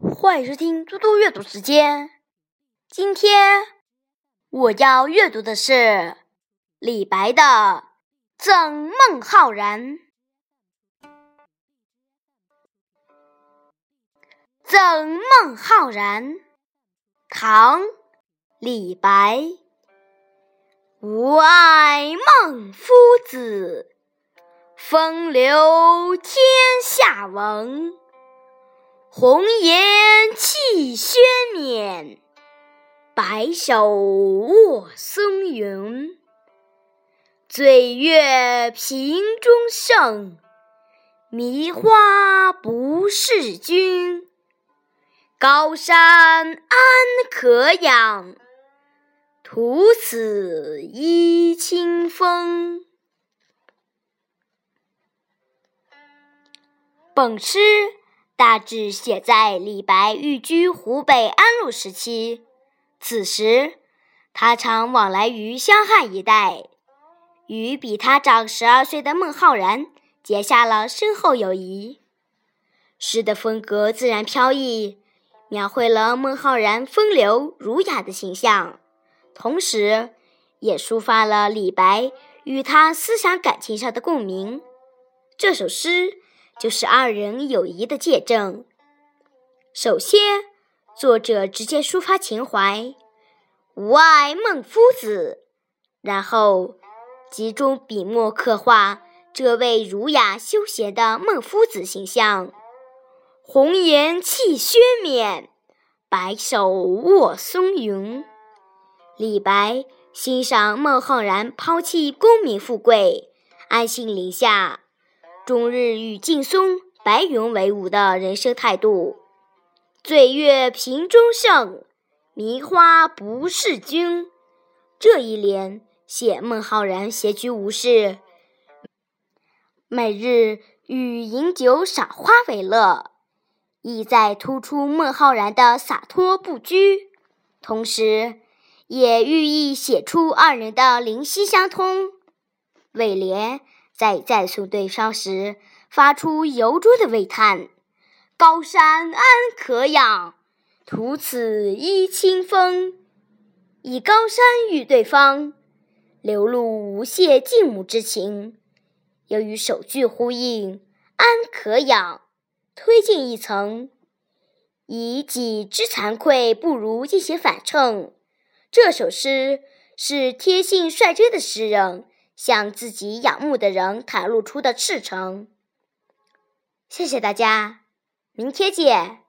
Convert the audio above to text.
欢迎收听嘟嘟阅读时间。今天我要阅读的是李白的《赠孟浩然》。《赠孟浩然》唐·李白。吾爱孟夫子，风流天下闻。红颜弃轩冕，白首卧松云。醉月频中圣，迷花不识君。高山安可仰，徒此揖清风。本诗。大致写在李白寓居湖北安陆时期，此时他常往来于湘汉一带，与比他长十二岁的孟浩然结下了深厚友谊。诗的风格自然飘逸，描绘了孟浩然风流儒雅的形象，同时也抒发了李白与他思想感情上的共鸣。这首诗。就是二人友谊的见证。首先，作者直接抒发情怀，“吾爱孟夫子”，然后集中笔墨刻画这位儒雅休闲的孟夫子形象。红颜弃轩冕，白首卧松云。李白欣赏孟浩然抛弃功名富贵，安心林下。终日与劲松、白云为伍的人生态度，醉月频中圣，迷花不识君。这一联写孟浩然闲居无事，每日与饮酒赏花为乐，意在突出孟浩然的洒脱不拘，同时也寓意写出二人的灵犀相通。尾联。在赞颂对方时，发出由衷的喟叹：“高山安可仰，徒此揖清风。”以高山喻对方，流露无限敬慕之情。由于首句呼应：“安可仰”，推进一层，以己之惭愧不如进行反衬。这首诗是天性率真的诗人。向自己仰慕的人袒露出的赤诚。谢谢大家，明天见。